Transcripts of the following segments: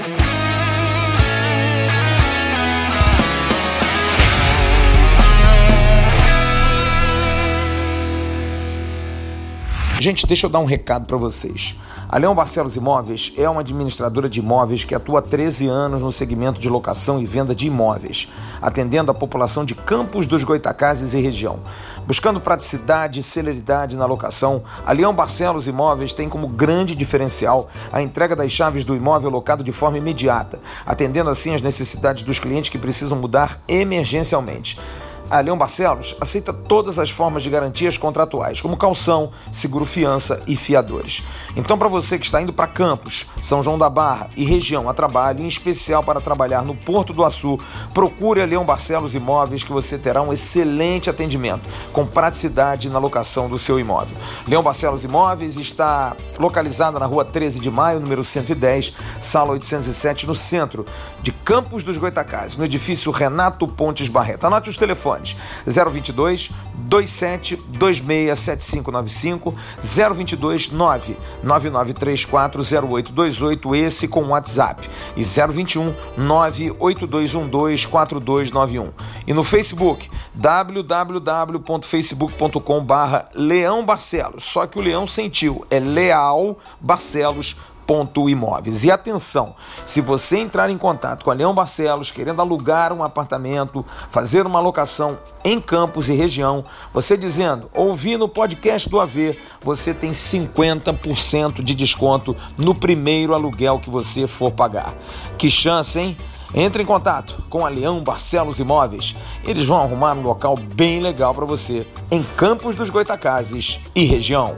Thank you. Gente, deixa eu dar um recado para vocês. A Leão Barcelos Imóveis é uma administradora de imóveis que atua há 13 anos no segmento de locação e venda de imóveis, atendendo a população de Campos dos Goitacazes e região. Buscando praticidade e celeridade na locação, a Leão Barcelos Imóveis tem como grande diferencial a entrega das chaves do imóvel locado de forma imediata, atendendo assim as necessidades dos clientes que precisam mudar emergencialmente. A Leão Barcelos aceita todas as formas de garantias contratuais, como calção, seguro-fiança e fiadores. Então, para você que está indo para Campos, São João da Barra e região a trabalho, em especial para trabalhar no Porto do Açu, procure a Leão Barcelos Imóveis que você terá um excelente atendimento, com praticidade na locação do seu imóvel. Leão Barcelos Imóveis está localizada na rua 13 de maio, número 110, sala 807, no centro de Campos dos Goitacazes, no edifício Renato Pontes Barreto. Anote os telefones telefones 022 27 26 7595 022 9 9934 0828 esse com WhatsApp. E 021 98212 4291 e no Facebook www.facebook.com barra Leão Barcelos. Só que o Leão sentiu é Leal Barcelos Imóveis. E atenção, se você entrar em contato com a Leão Barcelos querendo alugar um apartamento, fazer uma locação em Campos e região, você dizendo, ouvi no podcast do AV, você tem 50% de desconto no primeiro aluguel que você for pagar. Que chance, hein? Entre em contato com a Leão Barcelos Imóveis. Eles vão arrumar um local bem legal para você em Campos dos Goitacazes e região.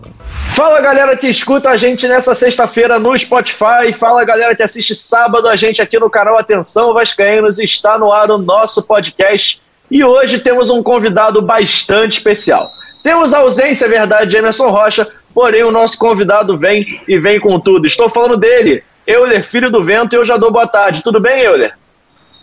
Fala galera que escuta a gente nessa sexta-feira no Spotify. Fala galera que assiste sábado a gente aqui no canal Atenção Vascaínos. Está no ar o nosso podcast e hoje temos um convidado bastante especial. Temos a ausência, é verdade, de Emerson Rocha, porém o nosso convidado vem e vem com tudo. Estou falando dele, Euler, filho do vento, e eu já dou boa tarde. Tudo bem, Euler?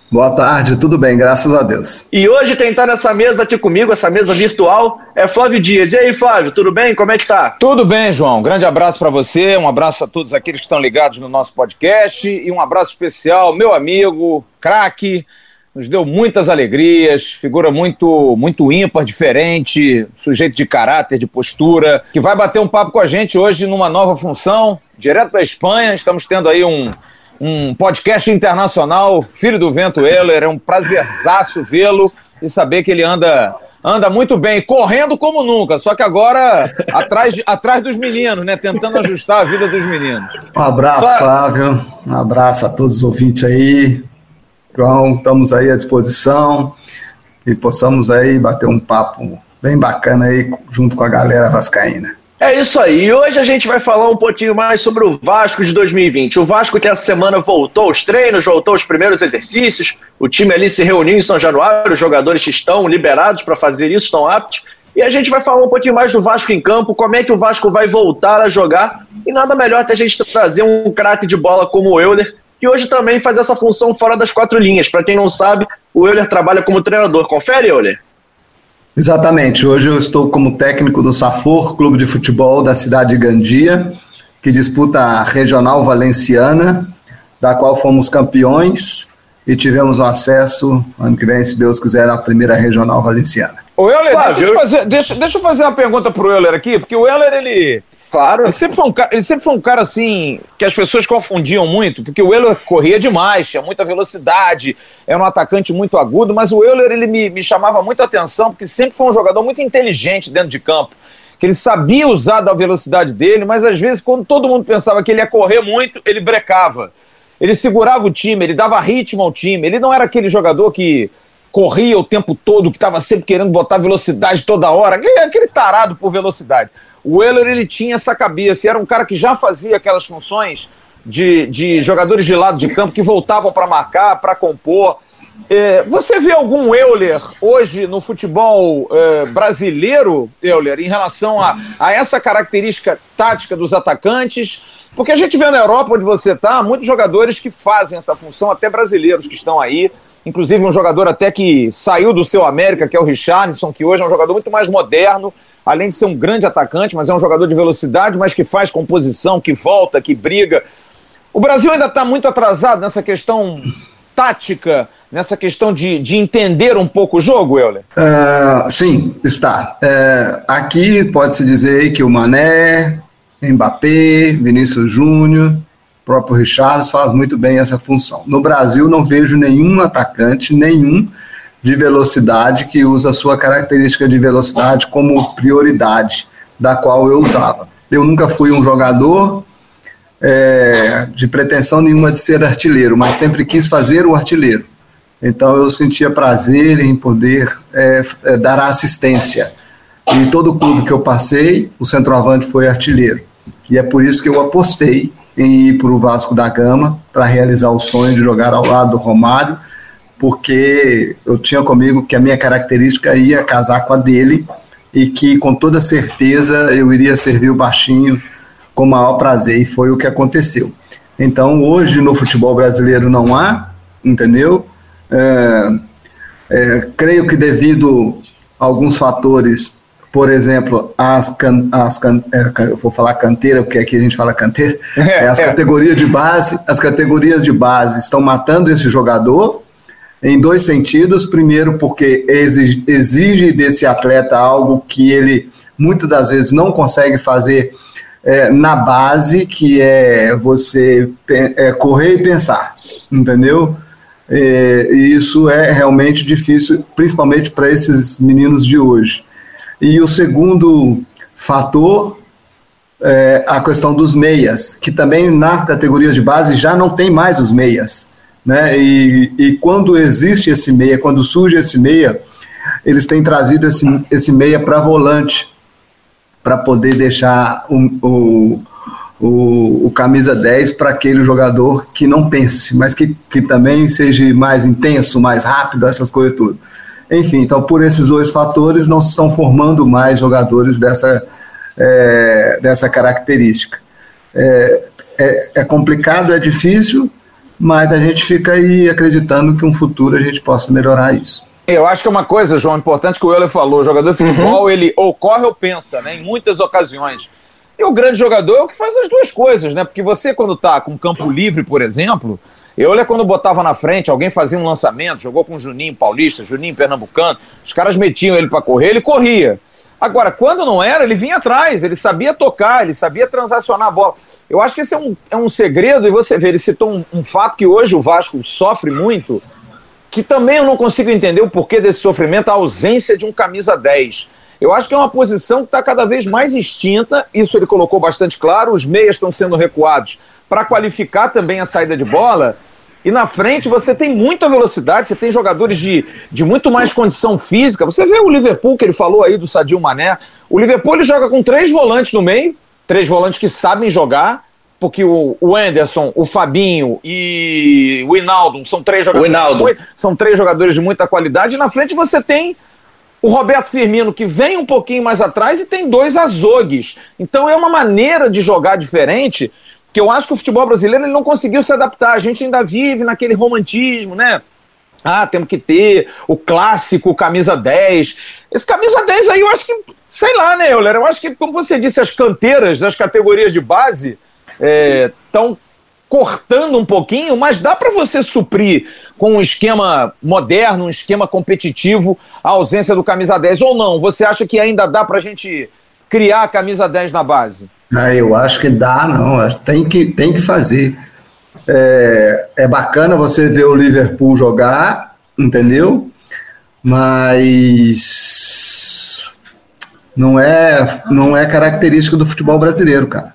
Boa tarde, tudo bem, graças a Deus. E hoje quem está nessa mesa aqui comigo, essa mesa virtual, é Flávio Dias. E aí, Flávio, tudo bem? Como é que tá? Tudo bem, João. grande abraço para você, um abraço a todos aqueles que estão ligados no nosso podcast e um abraço especial, meu amigo, craque, nos deu muitas alegrias, figura muito, muito ímpar, diferente, sujeito de caráter, de postura, que vai bater um papo com a gente hoje numa nova função, direto da Espanha. Estamos tendo aí um um podcast internacional, filho do vento Euler, é um prazerzaço vê-lo e saber que ele anda anda muito bem, correndo como nunca, só que agora atrás, atrás dos meninos, né? Tentando ajustar a vida dos meninos. Um abraço, Flávio. Um abraço a todos os ouvintes aí. João, estamos aí à disposição e possamos aí bater um papo bem bacana aí junto com a galera vascaína. É isso aí. Hoje a gente vai falar um pouquinho mais sobre o Vasco de 2020. O Vasco que essa semana voltou aos treinos, voltou aos primeiros exercícios. O time ali se reuniu em São Januário, os jogadores estão liberados para fazer isso, estão aptos. E a gente vai falar um pouquinho mais do Vasco em campo, como é que o Vasco vai voltar a jogar. E nada melhor que a gente trazer um craque de bola como o Euler, que hoje também faz essa função fora das quatro linhas. Para quem não sabe, o Euler trabalha como treinador. Confere, Euler? Exatamente. Hoje eu estou como técnico do Safor, clube de futebol da cidade de Gandia, que disputa a Regional Valenciana, da qual fomos campeões e tivemos o acesso, ano que vem, se Deus quiser, à primeira Regional Valenciana. O Euler, deixa, eu fazer, deixa, deixa eu fazer uma pergunta para o Euler aqui, porque o Euler, ele Claro. Ele sempre, foi um cara, ele sempre foi um cara assim que as pessoas confundiam muito, porque o Euler corria demais, tinha muita velocidade, era um atacante muito agudo, mas o Euler ele me, me chamava muito atenção, porque sempre foi um jogador muito inteligente dentro de campo, que ele sabia usar da velocidade dele, mas às vezes quando todo mundo pensava que ele ia correr muito, ele brecava. Ele segurava o time, ele dava ritmo ao time. Ele não era aquele jogador que corria o tempo todo, que estava sempre querendo botar velocidade toda hora, aquele tarado por velocidade. O Euler ele tinha essa cabeça, era um cara que já fazia aquelas funções de, de jogadores de lado de campo que voltavam para marcar, para compor. É, você vê algum Euler hoje no futebol é, brasileiro, Euler, em relação a, a essa característica tática dos atacantes? Porque a gente vê na Europa, onde você está, muitos jogadores que fazem essa função, até brasileiros que estão aí. Inclusive um jogador até que saiu do seu América, que é o Richardson, que hoje é um jogador muito mais moderno, além de ser um grande atacante, mas é um jogador de velocidade, mas que faz composição, que volta, que briga. O Brasil ainda está muito atrasado nessa questão tática, nessa questão de, de entender um pouco o jogo, Euler? Uh, sim, está. Uh, aqui pode-se dizer que o Mané, Mbappé, Vinícius Júnior, próprio Richards faz muito bem essa função. No Brasil, não vejo nenhum atacante, nenhum de velocidade que usa a sua característica de velocidade como prioridade, da qual eu usava. Eu nunca fui um jogador é, de pretensão nenhuma de ser artilheiro, mas sempre quis fazer o artilheiro. Então eu sentia prazer em poder é, é, dar assistência. E todo clube que eu passei, o centroavante foi artilheiro. E é por isso que eu apostei em ir para o Vasco da Gama para realizar o sonho de jogar ao lado do Romário, porque eu tinha comigo que a minha característica ia casar com a dele e que com toda certeza eu iria servir o baixinho com o maior prazer, e foi o que aconteceu. Então, hoje no futebol brasileiro não há, entendeu? É, é, creio que devido a alguns fatores, por exemplo, as, can, as can, é, vou falar canteira, porque aqui a gente fala canteira, é, as categorias de base, as categorias de base estão matando esse jogador em dois sentidos. Primeiro, porque exige, desse atleta algo que ele muitas das vezes não consegue fazer é, na base, que é você é, correr e pensar, entendeu? É, e isso é realmente difícil, principalmente para esses meninos de hoje. E o segundo fator é a questão dos meias, que também nas categorias de base já não tem mais os meias. Né? E, e quando existe esse meia, quando surge esse meia, eles têm trazido esse, esse meia para volante para poder deixar o, o, o, o camisa 10 para aquele jogador que não pense, mas que, que também seja mais intenso, mais rápido, essas coisas tudo. Enfim, então por esses dois fatores não se estão formando mais jogadores dessa, é, dessa característica. É, é, é, complicado, é difícil, mas a gente fica aí acreditando que um futuro a gente possa melhorar isso. Eu acho que é uma coisa, João, importante que o Euler falou. O jogador de futebol, uhum. ele ou corre ou pensa, né? Em muitas ocasiões. E o grande jogador é o que faz as duas coisas, né? Porque você, quando tá com campo livre, por exemplo, Euler, quando botava na frente, alguém fazia um lançamento, jogou com o Juninho Paulista, Juninho Pernambucano, os caras metiam ele para correr, ele corria. Agora, quando não era, ele vinha atrás, ele sabia tocar, ele sabia transacionar a bola. Eu acho que esse é um, é um segredo, e você vê, ele citou um, um fato que hoje o Vasco sofre muito, que também eu não consigo entender o porquê desse sofrimento, a ausência de um camisa 10. Eu acho que é uma posição que está cada vez mais extinta, isso ele colocou bastante claro, os meias estão sendo recuados para qualificar também a saída de bola, e na frente você tem muita velocidade, você tem jogadores de, de muito mais condição física. Você vê o Liverpool, que ele falou aí do Sadio Mané. O Liverpool ele joga com três volantes no meio, três volantes que sabem jogar, porque o, o Anderson, o Fabinho e o Hinaldo são três jogadores, muito, são três jogadores de muita qualidade, e na frente você tem o Roberto Firmino, que vem um pouquinho mais atrás, e tem dois azogues. Então é uma maneira de jogar diferente, que eu acho que o futebol brasileiro ele não conseguiu se adaptar. A gente ainda vive naquele romantismo, né? Ah, temos que ter o clássico camisa 10. Esse camisa 10 aí eu acho que, sei lá, né, Euler? Eu acho que, como você disse, as canteiras das categorias de base estão é, cortando um pouquinho, mas dá para você suprir com um esquema moderno, um esquema competitivo, a ausência do camisa 10 ou não? Você acha que ainda dá para a gente criar a camisa 10 na base? Ah, eu acho que dá, não. Tem que, tem que fazer. É, é bacana você ver o Liverpool jogar, entendeu? Mas não é, não é característica do futebol brasileiro, cara.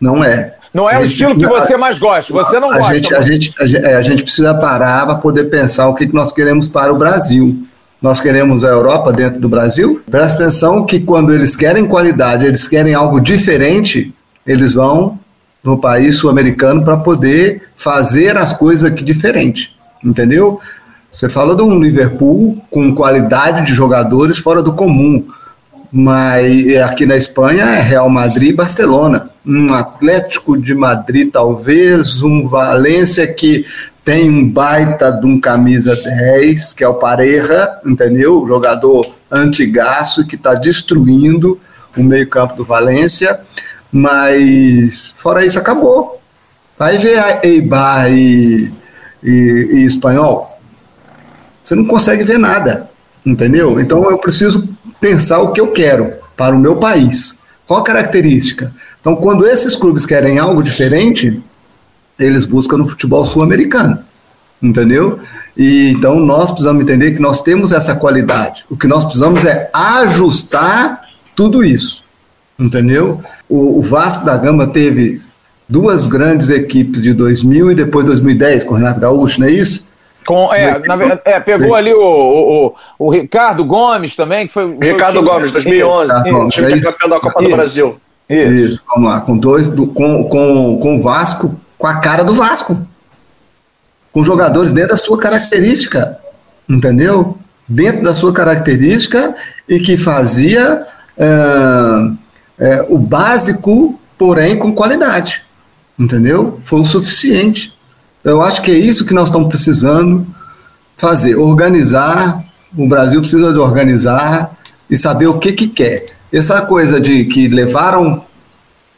Não é. Não é o estilo precisa, que você mais gosta. Você não a gosta. Gente, a, gente, a, gente, é, a gente precisa parar para poder pensar o que, que nós queremos para o Brasil. Nós queremos a Europa dentro do Brasil? Presta atenção que quando eles querem qualidade, eles querem algo diferente, eles vão no país sul-americano para poder fazer as coisas aqui diferente. Entendeu? Você fala de um Liverpool com qualidade de jogadores fora do comum mas aqui na Espanha é Real Madrid e Barcelona. Um Atlético de Madrid, talvez, um Valência que tem um baita de um camisa 10, que é o Pareja, entendeu? Jogador antigaço que está destruindo o meio-campo do Valência. Mas fora isso, acabou. Vai ver Eibar e, e, e espanhol. Você não consegue ver nada, entendeu? Então eu preciso pensar o que eu quero para o meu país. Qual a característica? Então, quando esses clubes querem algo diferente, eles buscam no futebol sul-americano, entendeu? E então nós precisamos entender que nós temos essa qualidade. O que nós precisamos é ajustar tudo isso, entendeu? O, o Vasco da Gama teve duas grandes equipes de 2000 e depois 2010 com o Renato Gaúcho, não é isso? Com, é, na, é, pegou ali o, o, o, Ricardo Gomes também, que foi. Ricardo foi Gomes, 2011. Tá, time que é campeão da Copa isso. do Brasil. Isso. isso. vamos lá, com dois, do, com, com, com o Vasco, com a cara do Vasco. Com jogadores dentro da sua característica, entendeu? Dentro da sua característica e que fazia é, é, o básico, porém com qualidade, entendeu? Foi o suficiente. Eu acho que é isso que nós estamos precisando fazer, organizar. O Brasil precisa de organizar e saber o que que quer. Essa coisa de que levaram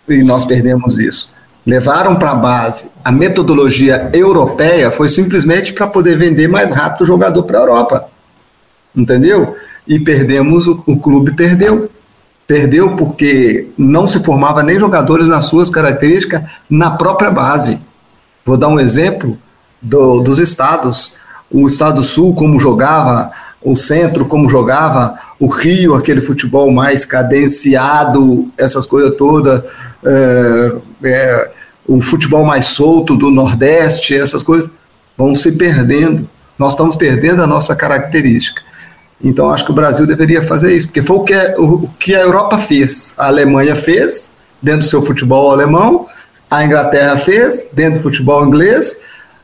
e nós perdemos isso. Levaram para a base a metodologia europeia foi simplesmente para poder vender mais rápido o jogador para a Europa. Entendeu? E perdemos, o, o clube perdeu. Perdeu porque não se formava nem jogadores nas suas características na própria base. Vou dar um exemplo do, dos estados. O estado sul, como jogava, o centro, como jogava, o Rio, aquele futebol mais cadenciado, essas coisas todas, é, é, o futebol mais solto do Nordeste, essas coisas vão se perdendo. Nós estamos perdendo a nossa característica. Então, acho que o Brasil deveria fazer isso, porque foi o que, o, que a Europa fez. A Alemanha fez, dentro do seu futebol alemão, a Inglaterra fez, dentro do futebol inglês,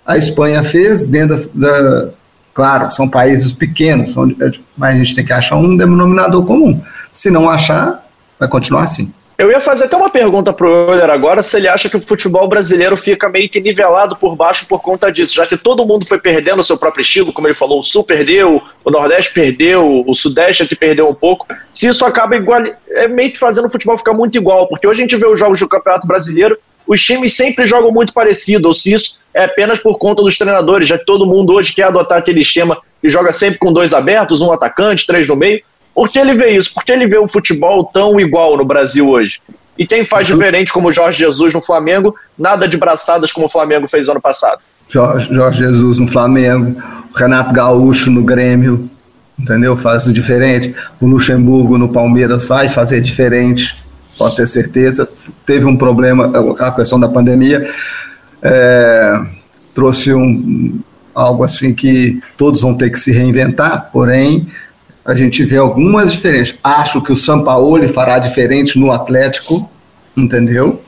a Espanha fez, dentro da. Claro, são países pequenos, são, mas a gente tem que achar um denominador comum. Se não achar, vai continuar assim. Eu ia fazer até uma pergunta para o Euler agora, se ele acha que o futebol brasileiro fica meio que nivelado por baixo por conta disso, já que todo mundo foi perdendo o seu próprio estilo, como ele falou, o Sul perdeu, o Nordeste perdeu, o Sudeste aqui perdeu um pouco. Se isso acaba igual, é meio que fazendo o futebol ficar muito igual, porque hoje a gente vê os jogos do Campeonato Brasileiro, os times sempre jogam muito parecido, ou se isso é apenas por conta dos treinadores, já que todo mundo hoje quer adotar aquele esquema que joga sempre com dois abertos, um atacante, três no meio. Por que ele vê isso? Por que ele vê o futebol tão igual no Brasil hoje? E quem faz uhum. diferente, como o Jorge Jesus no Flamengo, nada de braçadas como o Flamengo fez ano passado. Jorge, Jorge Jesus no Flamengo, o Renato Gaúcho no Grêmio, entendeu? Faz diferente. O Luxemburgo no Palmeiras vai fazer diferente, pode ter certeza. Teve um problema, a questão da pandemia é, trouxe um, algo assim que todos vão ter que se reinventar, porém a gente vê algumas diferenças. Acho que o Sampaoli fará diferente no Atlético, entendeu?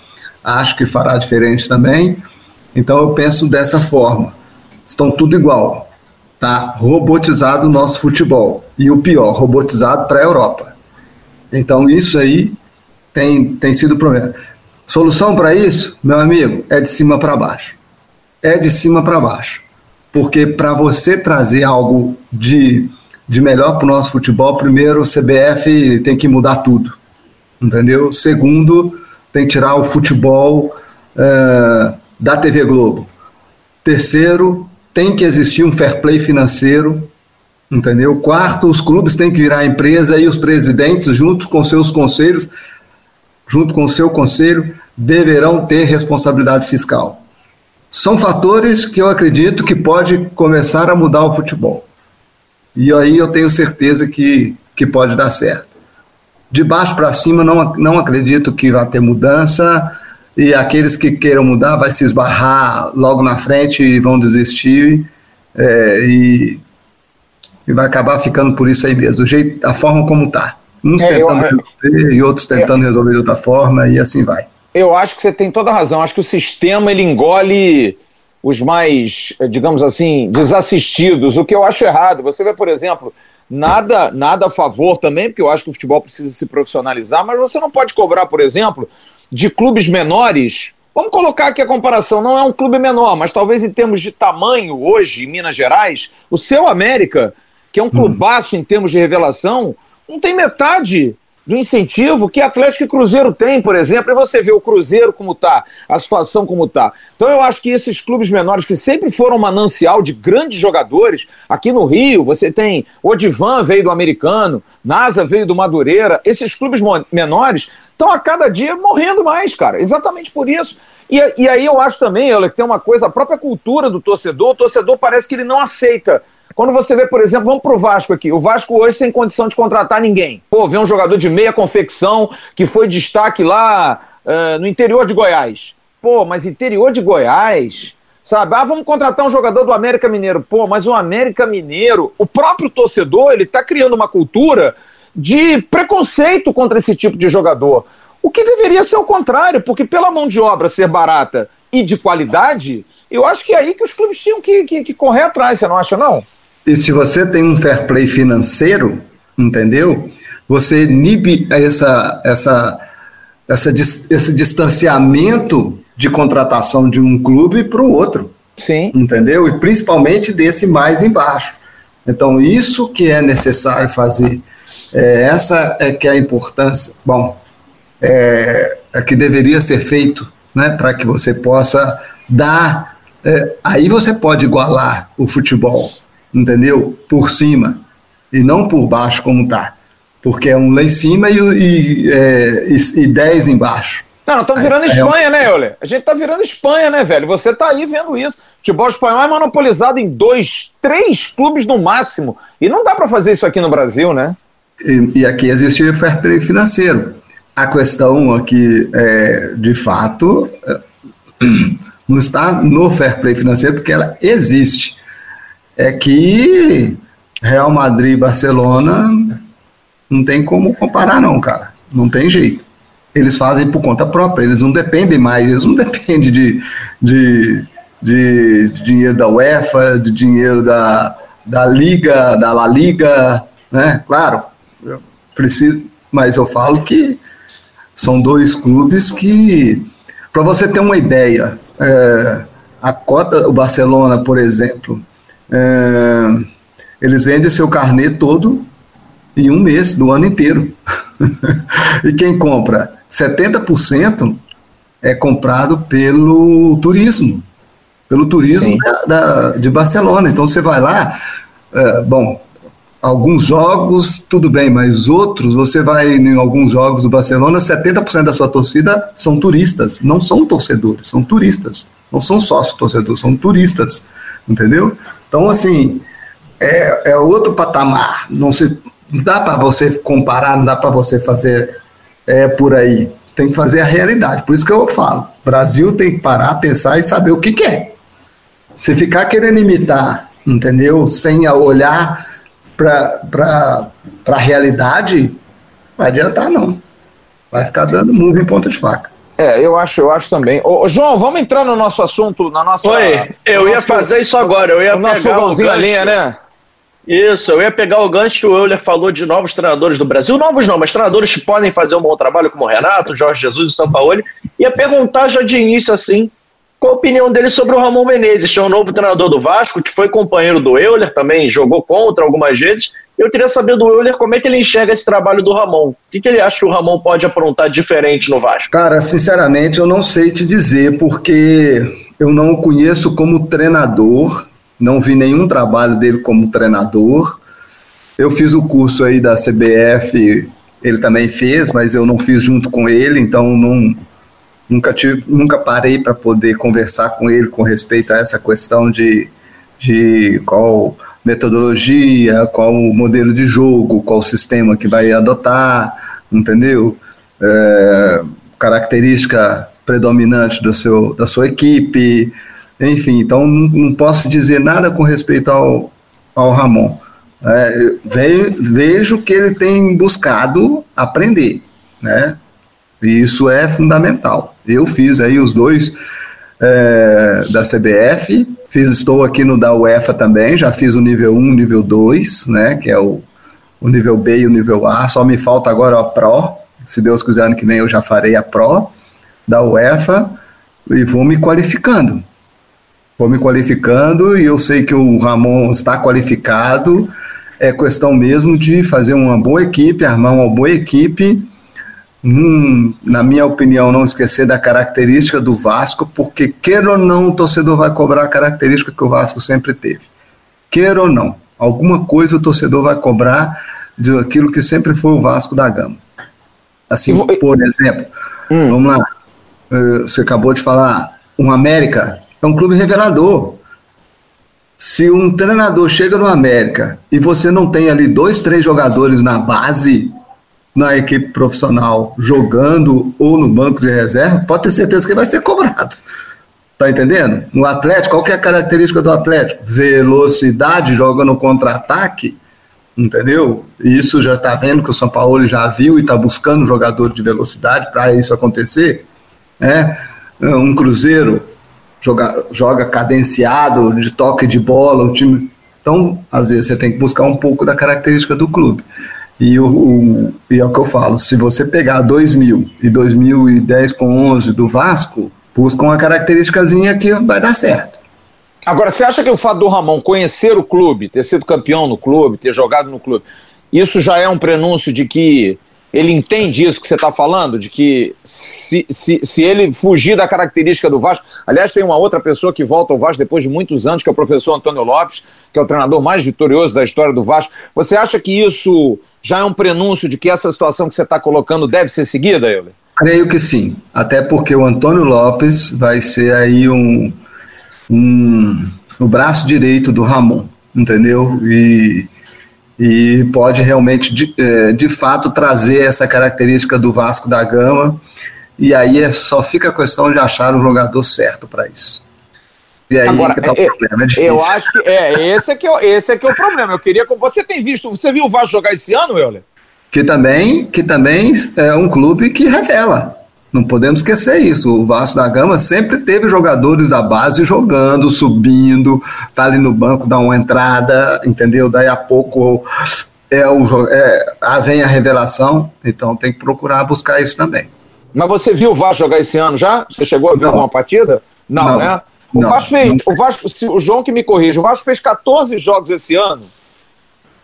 Acho que fará diferente também. Então eu penso dessa forma. Estão tudo igual. Tá robotizado o nosso futebol. E o pior, robotizado para a Europa. Então isso aí tem, tem sido problema. Solução para isso, meu amigo, é de cima para baixo. É de cima para baixo. Porque para você trazer algo de de melhor para o nosso futebol, primeiro, o CBF tem que mudar tudo, entendeu? Segundo, tem que tirar o futebol é, da TV Globo. Terceiro, tem que existir um fair play financeiro, entendeu? Quarto, os clubes têm que virar empresa e os presidentes, junto com seus conselhos, junto com o seu conselho, deverão ter responsabilidade fiscal. São fatores que eu acredito que pode começar a mudar o futebol. E aí eu tenho certeza que, que pode dar certo. De baixo para cima, não, não acredito que vai ter mudança. E aqueles que queiram mudar vai se esbarrar logo na frente e vão desistir. É, e, e vai acabar ficando por isso aí mesmo, o jeito, a forma como está. Uns é, tentando eu, resolver e outros tentando resolver de outra forma, e assim vai. Eu acho que você tem toda a razão. Acho que o sistema ele engole os mais, eh, digamos assim, desassistidos, o que eu acho errado. Você vê, por exemplo, nada, nada a favor também, porque eu acho que o futebol precisa se profissionalizar, mas você não pode cobrar, por exemplo, de clubes menores. Vamos colocar aqui a comparação, não é um clube menor, mas talvez em termos de tamanho hoje, em Minas Gerais, o seu América, que é um hum. clubaço em termos de revelação, não tem metade do incentivo que Atlético e Cruzeiro têm, por exemplo, e você vê o Cruzeiro como está, a situação como está. Então eu acho que esses clubes menores que sempre foram manancial de grandes jogadores, aqui no Rio você tem Odivan veio do Americano, NASA veio do Madureira, esses clubes menores estão a cada dia morrendo mais, cara, exatamente por isso. E, e aí eu acho também, olha, que tem uma coisa, a própria cultura do torcedor, o torcedor parece que ele não aceita quando você vê, por exemplo, vamos pro Vasco aqui. O Vasco hoje sem condição de contratar ninguém. Pô, vê um jogador de meia confecção que foi destaque lá uh, no interior de Goiás. Pô, mas interior de Goiás, sabe? Ah, vamos contratar um jogador do América Mineiro. Pô, mas o América Mineiro, o próprio torcedor, ele tá criando uma cultura de preconceito contra esse tipo de jogador. O que deveria ser o contrário, porque pela mão de obra ser barata e de qualidade, eu acho que é aí que os clubes tinham que, que, que correr atrás, você não acha, não? E se você tem um fair play financeiro, entendeu? Você inibe essa, essa, essa, esse distanciamento de contratação de um clube para o outro. Sim. Entendeu? E principalmente desse mais embaixo. Então, isso que é necessário fazer. É, essa é que é a importância. Bom, é, é que deveria ser feito, né, para que você possa dar. É, aí você pode igualar o futebol entendeu? Por cima e não por baixo como tá. Porque é um lá em cima e, e, é, e, e dez embaixo. Não, nós estamos virando é, Espanha, é né, Euler? A gente está virando Espanha, né, velho? Você está aí vendo isso. O futebol espanhol é monopolizado em dois, três clubes no máximo. E não dá para fazer isso aqui no Brasil, né? E, e aqui existe o fair play financeiro. A questão aqui, é, de fato, é, não está no fair play financeiro, porque ela existe é que Real Madrid e Barcelona não tem como comparar, não, cara. Não tem jeito. Eles fazem por conta própria, eles não dependem mais, eles não dependem de, de, de, de dinheiro da UEFA, de dinheiro da, da Liga, da La Liga, né? Claro, eu preciso, mas eu falo que são dois clubes que, para você ter uma ideia, é, a cota, o Barcelona, por exemplo, é, eles vendem seu carnê todo em um mês, do ano inteiro. e quem compra? 70% é comprado pelo turismo, pelo turismo da, da, de Barcelona. Então você vai lá, é, bom, alguns jogos, tudo bem, mas outros, você vai em alguns jogos do Barcelona, 70% da sua torcida são turistas, não são torcedores, são turistas. Não são sócios torcedores, são turistas, entendeu? Então, assim, é, é outro patamar. Não, se, dá para você comparar, não dá para você fazer é, por aí. Tem que fazer a realidade. Por isso que eu falo: Brasil tem que parar, pensar e saber o que quer. Se ficar querendo imitar, entendeu? Sem olhar para a realidade, vai adiantar, não. Vai ficar dando murro em ponta de faca. É, eu acho, eu acho também. Ô, João, vamos entrar no nosso assunto, na nossa. Oi, eu ia fazer isso agora. Eu ia o pegar nosso o gancho, linha, né? Isso, eu ia pegar o gancho. O Euler falou de novos treinadores do Brasil. Novos não, mas treinadores que podem fazer um bom trabalho, como o Renato, Jorge Jesus e São Paulo. Ia perguntar já de início assim qual a opinião dele sobre o Ramon Menezes, que é o novo treinador do Vasco, que foi companheiro do Euler, também jogou contra algumas vezes. Eu queria saber do Euler como é que ele enxerga esse trabalho do Ramon. O que, que ele acha que o Ramon pode aprontar diferente no Vasco? Cara, sinceramente, eu não sei te dizer, porque eu não o conheço como treinador, não vi nenhum trabalho dele como treinador. Eu fiz o curso aí da CBF, ele também fez, mas eu não fiz junto com ele, então não nunca tive, nunca parei para poder conversar com ele com respeito a essa questão de, de qual metodologia, qual modelo de jogo, qual sistema que vai adotar, entendeu? É, característica predominante do seu, da sua equipe, enfim, então não, não posso dizer nada com respeito ao, ao Ramon. É, vejo, vejo que ele tem buscado aprender, né? E isso é fundamental. Eu fiz aí os dois é, da CBF, fiz, estou aqui no da UEFA também, já fiz o nível 1, nível 2, né, que é o, o nível B e o nível A, só me falta agora a Pro, se Deus quiser ano que vem eu já farei a Pro da UEFA e vou me qualificando. Vou me qualificando e eu sei que o Ramon está qualificado, é questão mesmo de fazer uma boa equipe, armar uma boa equipe. Hum, na minha opinião, não esquecer da característica do Vasco, porque queira ou não, o torcedor vai cobrar a característica que o Vasco sempre teve. Queira ou não, alguma coisa o torcedor vai cobrar de aquilo que sempre foi o Vasco da Gama. Assim, por exemplo, hum. vamos lá, eh, você acabou de falar, um América é um clube revelador. Se um treinador chega no América e você não tem ali dois, três jogadores na base, na equipe profissional, jogando ou no banco de reserva, pode ter certeza que vai ser cobrado. Tá entendendo? No Atlético, qual é a característica do Atlético? Velocidade, joga no contra-ataque, entendeu? Isso já está vendo que o São Paulo já viu e está buscando jogador de velocidade para isso acontecer. Né? Um Cruzeiro joga, joga cadenciado, de toque de bola, o time. Então, às vezes, você tem que buscar um pouco da característica do clube. E, o, o, e é o que eu falo: se você pegar 2000 e 2010 com 11 do Vasco, busca uma característicazinha que vai dar certo. Agora, você acha que o fato do Ramon conhecer o clube, ter sido campeão no clube, ter jogado no clube, isso já é um prenúncio de que ele entende isso que você está falando, de que se, se, se ele fugir da característica do Vasco. Aliás, tem uma outra pessoa que volta ao Vasco depois de muitos anos, que é o professor Antônio Lopes, que é o treinador mais vitorioso da história do Vasco. Você acha que isso já é um prenúncio de que essa situação que você está colocando deve ser seguida, Euler? Creio que sim. Até porque o Antônio Lopes vai ser aí um, um o braço direito do Ramon, entendeu? E e pode realmente, de, é, de fato, trazer essa característica do Vasco da Gama. E aí é, só fica a questão de achar o jogador certo para isso. E aí Agora, que tá o é, problema, é difícil. Eu acho que é, esse é que, é, esse é que é o problema. Eu queria você tem visto, você viu o Vasco jogar esse ano, Euler? Que também, que também é um clube que revela. Não podemos esquecer isso. O Vasco da Gama sempre teve jogadores da base jogando, subindo, tá ali no banco, dá uma entrada, entendeu? Daí a pouco é o, é, vem a revelação, então tem que procurar buscar isso também. Mas você viu o Vasco jogar esse ano já? Você chegou a ver não. alguma partida? Não, não né? O não, Vasco fez, o Vasco, o João que me corrija, o Vasco fez 14 jogos esse ano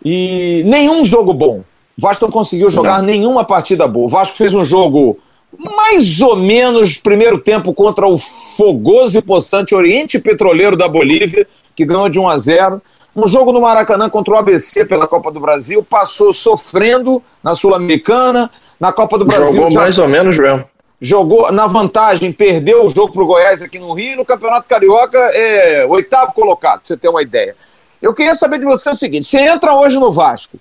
e nenhum jogo bom. O Vasco não conseguiu jogar não. nenhuma partida boa. O Vasco fez um jogo mais ou menos primeiro tempo contra o fogoso e possante Oriente Petroleiro da Bolívia, que ganhou de 1 a 0. Um jogo no Maracanã contra o ABC pela Copa do Brasil, passou sofrendo na Sul-Americana, na Copa do Brasil. Jogou já... mais ou menos mesmo. Jogou na vantagem, perdeu o jogo para o Goiás aqui no Rio, no Campeonato Carioca é oitavo colocado, pra você ter uma ideia. Eu queria saber de você o seguinte: você entra hoje no Vasco,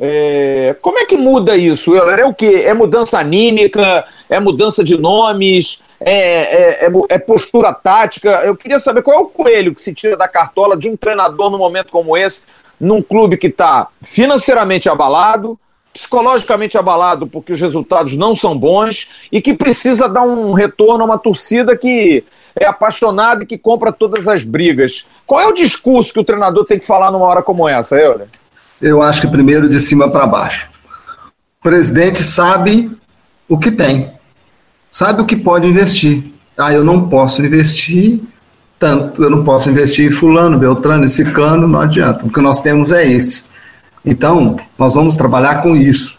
é, como é que muda isso? É o quê? É mudança anímica? É mudança de nomes? É, é, é, é, postura tática? Eu queria saber qual é o coelho que se tira da cartola de um treinador num momento como esse, num clube que está financeiramente abalado, psicologicamente abalado porque os resultados não são bons e que precisa dar um retorno a uma torcida que é apaixonada e que compra todas as brigas. Qual é o discurso que o treinador tem que falar numa hora como essa, Euler? eu acho que primeiro de cima para baixo. O presidente sabe o que tem, sabe o que pode investir. Ah, eu não posso investir tanto, eu não posso investir em fulano, beltrano, esse não adianta. O que nós temos é esse. Então, nós vamos trabalhar com isso.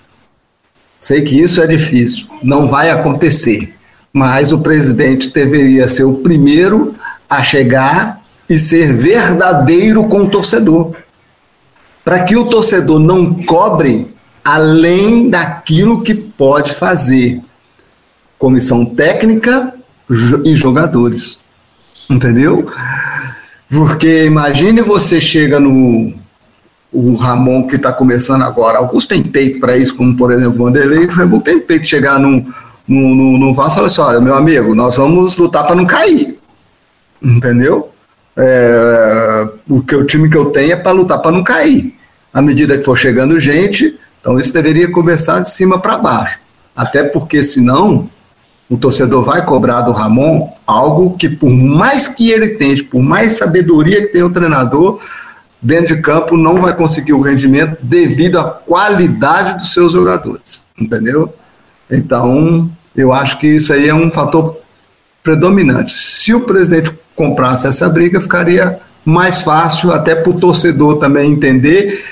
Sei que isso é difícil, não vai acontecer, mas o presidente deveria ser o primeiro a chegar e ser verdadeiro com o torcedor para que o torcedor não cobre além daquilo que pode fazer. Comissão técnica e jogadores. Entendeu? Porque imagine você chega no o Ramon que está começando agora. Alguns têm peito para isso, como por exemplo o Vanderlei. O Ramon tem peito de chegar no, no, no, no Vasco e falar assim: olha, meu amigo, nós vamos lutar para não cair. Entendeu? É, o, que, o time que eu tenho é para lutar para não cair. À medida que for chegando gente, então isso deveria começar de cima para baixo. Até porque, senão, o torcedor vai cobrar do Ramon algo que, por mais que ele tente, por mais sabedoria que tenha o treinador, dentro de campo não vai conseguir o rendimento devido à qualidade dos seus jogadores. Entendeu? Então, eu acho que isso aí é um fator predominante. Se o presidente comprasse essa briga, ficaria mais fácil até para o torcedor também entender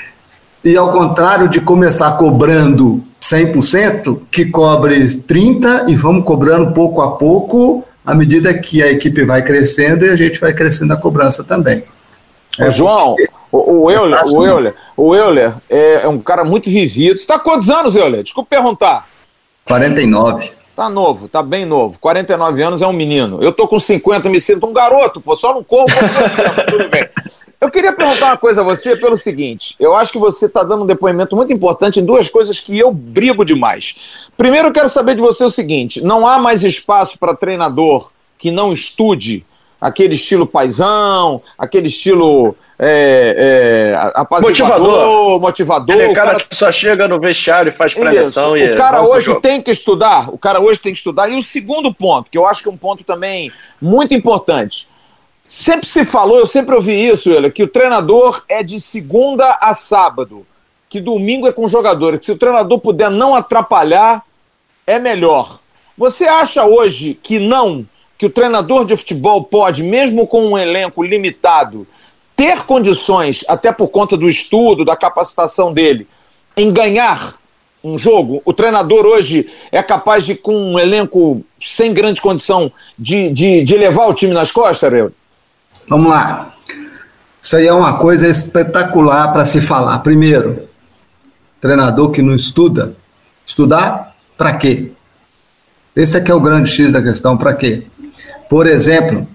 e ao contrário de começar cobrando 100%, que cobre 30% e vamos cobrando pouco a pouco, à medida que a equipe vai crescendo e a gente vai crescendo a cobrança também. É, João, porque... o, o, Euler, o, Euler, o Euler é, é um cara muito vivido. Você está quantos anos, Euler? Desculpa perguntar. 49. Tá novo, tá bem novo. 49 anos é um menino. Eu tô com 50, me sinto um garoto, pô, só não corro, tudo bem. Eu queria perguntar uma coisa a você pelo seguinte: eu acho que você está dando um depoimento muito importante em duas coisas que eu brigo demais. Primeiro, eu quero saber de você o seguinte: não há mais espaço para treinador que não estude aquele estilo paisão, aquele estilo é, é, motivador. motivador. Aquele cara, cara, que só chega no vestiário e faz preleção. O cara hoje tem que estudar. O cara hoje tem que estudar. E o segundo ponto, que eu acho que é um ponto também muito importante. Sempre se falou, eu sempre ouvi isso, ele, que o treinador é de segunda a sábado, que domingo é com o jogador, que se o treinador puder não atrapalhar, é melhor. Você acha hoje que não, que o treinador de futebol pode, mesmo com um elenco limitado, ter condições, até por conta do estudo, da capacitação dele, em ganhar um jogo? O treinador hoje é capaz de, com um elenco sem grande condição, de, de, de levar o time nas costas, Ariel? Vamos lá. Isso aí é uma coisa espetacular para se falar. Primeiro, treinador que não estuda, estudar para quê? Esse aqui é o grande X da questão, para quê? Por exemplo,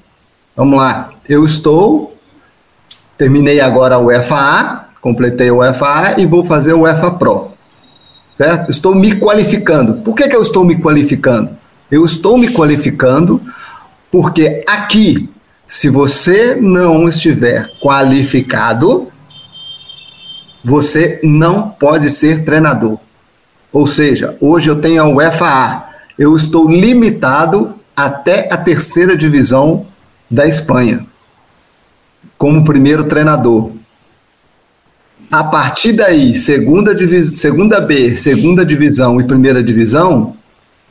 vamos lá, eu estou, terminei agora o FAA, completei o FAA e vou fazer o FA Pro, certo? Estou me qualificando. Por que, que eu estou me qualificando? Eu estou me qualificando porque aqui se você não estiver qualificado, você não pode ser treinador. Ou seja, hoje eu tenho a UEFA, eu estou limitado até a terceira divisão da Espanha, como primeiro treinador. A partir daí, segunda, segunda B, segunda divisão e primeira divisão,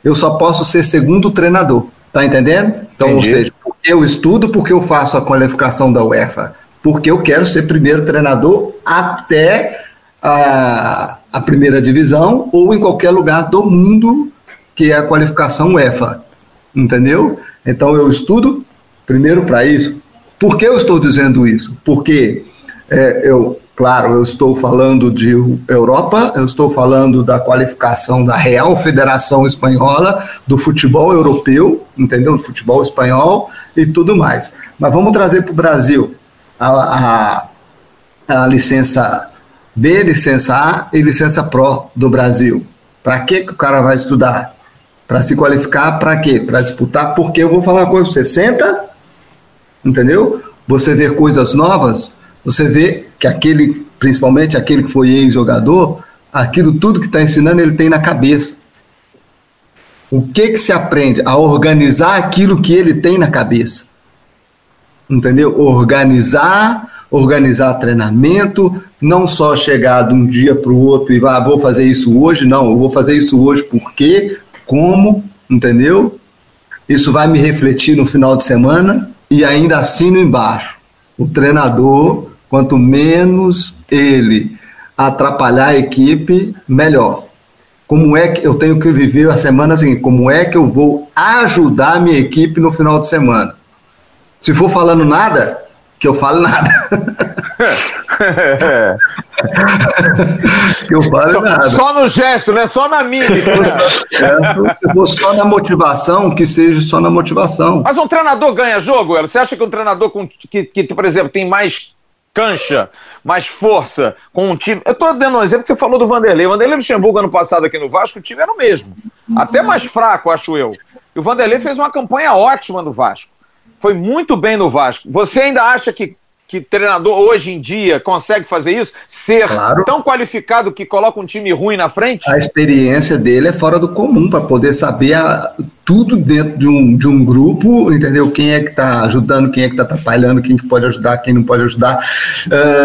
eu só posso ser segundo treinador. Tá entendendo? Então, Entendi. ou seja, eu estudo porque eu faço a qualificação da UEFA, porque eu quero ser primeiro treinador até a, a primeira divisão ou em qualquer lugar do mundo que é a qualificação UEFA, entendeu? Então eu estudo primeiro para isso. Por que eu estou dizendo isso? Porque é, eu Claro, eu estou falando de Europa, eu estou falando da qualificação da Real Federação Espanhola, do futebol europeu, entendeu? Do futebol espanhol e tudo mais. Mas vamos trazer para o Brasil a, a, a licença B, licença A e licença Pro do Brasil. Para que, que o cara vai estudar? Para se qualificar, para quê? Para disputar, porque eu vou falar uma coisa para você, senta, entendeu? Você ver coisas novas, você vê que aquele, principalmente aquele que foi ex-jogador, aquilo tudo que está ensinando ele tem na cabeça. O que que se aprende? A organizar aquilo que ele tem na cabeça. Entendeu? Organizar, organizar treinamento, não só chegar de um dia para o outro e ah, vou fazer isso hoje, não, eu vou fazer isso hoje porque, como, entendeu? Isso vai me refletir no final de semana e ainda assino embaixo. O treinador Quanto menos ele atrapalhar a equipe, melhor. Como é que eu tenho que viver a semana assim? Como é que eu vou ajudar a minha equipe no final de semana? Se for falando nada, que eu falo nada. eu só, nada. Só no gesto, né? Só na mímica. Se for só na motivação, que seja só na motivação. Mas um treinador ganha jogo, Você acha que um treinador com, que, que, por exemplo, tem mais cancha, mais força, com um time. Eu estou dando um exemplo que você falou do Vanderlei. O Vanderlei Luxemburgo, ano passado aqui no Vasco, o time era o mesmo. Até mais fraco, acho eu. E o Vanderlei fez uma campanha ótima no Vasco. Foi muito bem no Vasco. Você ainda acha que que treinador hoje em dia consegue fazer isso? Ser claro. tão qualificado que coloca um time ruim na frente? A experiência dele é fora do comum para poder saber a, tudo dentro de um, de um grupo, entendeu? Quem é que está ajudando, quem é que está atrapalhando, quem que pode ajudar, quem não pode ajudar,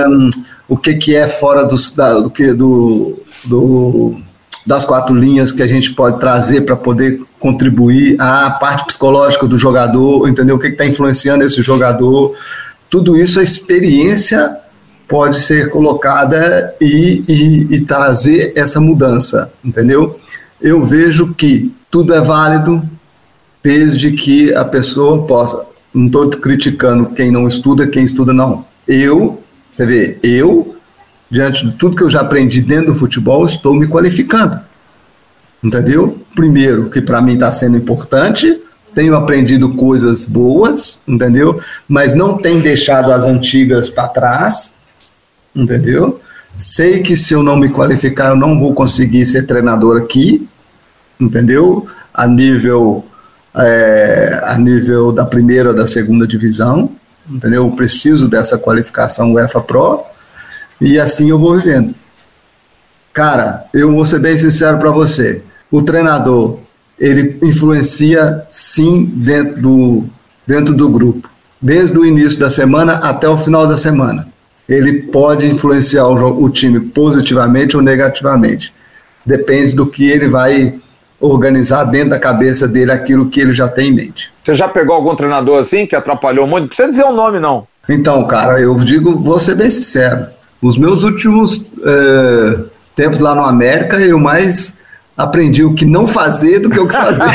um, o que, que é fora dos, da, do que do, do das quatro linhas que a gente pode trazer para poder contribuir à parte psicológica do jogador, entendeu? O que está influenciando esse jogador, tudo isso é experiência pode ser colocada e, e, e trazer essa mudança, entendeu? Eu vejo que tudo é válido desde que a pessoa possa. Não estou criticando quem não estuda, quem estuda não. Eu, você vê, eu, diante de tudo que eu já aprendi dentro do futebol, estou me qualificando. Entendeu? Primeiro, que para mim está sendo importante, tenho aprendido coisas boas, entendeu? Mas não tem deixado as antigas para trás, entendeu? Sei que se eu não me qualificar, eu não vou conseguir ser treinador aqui, entendeu? A nível, é, a nível da primeira ou da segunda divisão, entendeu? Eu preciso dessa qualificação UEFA Pro e assim eu vou vivendo. Cara, eu vou ser bem sincero para você. O treinador, ele influencia sim dentro do, dentro do grupo, desde o início da semana até o final da semana. Ele pode influenciar o, o time positivamente ou negativamente. Depende do que ele vai organizar dentro da cabeça dele aquilo que ele já tem em mente. Você já pegou algum treinador assim que atrapalhou muito? Não precisa dizer o nome, não. Então, cara, eu digo, vou ser bem sincero. Os meus últimos é, tempos lá no América, eu mais aprendi o que não fazer do que o que fazer.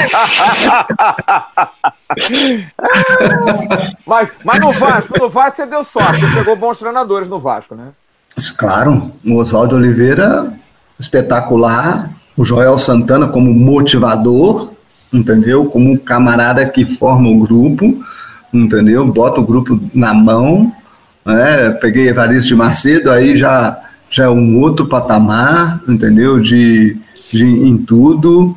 mas, mas no Vasco, no Vasco você deu sorte, você pegou bons treinadores no Vasco, né? Claro, o Oswaldo Oliveira, espetacular, o Joel Santana como motivador, entendeu? Como um camarada que forma o grupo, entendeu? Bota o grupo na mão, né? Peguei Evaristo de Macedo, aí já, já é um outro patamar, entendeu? De de, em tudo.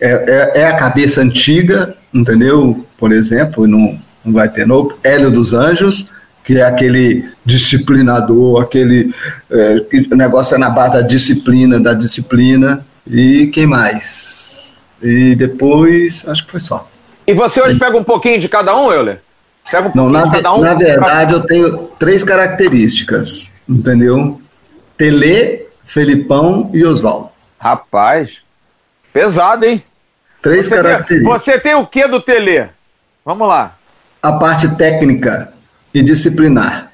É, é, é, a cabeça antiga, entendeu? Por exemplo, não, não vai ter novo. Hélio dos Anjos, que é aquele disciplinador, aquele é, que o negócio é na base da disciplina, da disciplina. E quem mais? E depois, acho que foi só. E você hoje pega um pouquinho de cada um, Euler? Pega um Não, na, de cada um? Na verdade, eu tenho três características, entendeu? Tele, Felipão e Oswaldo. Rapaz, pesado, hein? Três você características. Tem, você tem o que do Tele? Vamos lá. A parte técnica e disciplinar,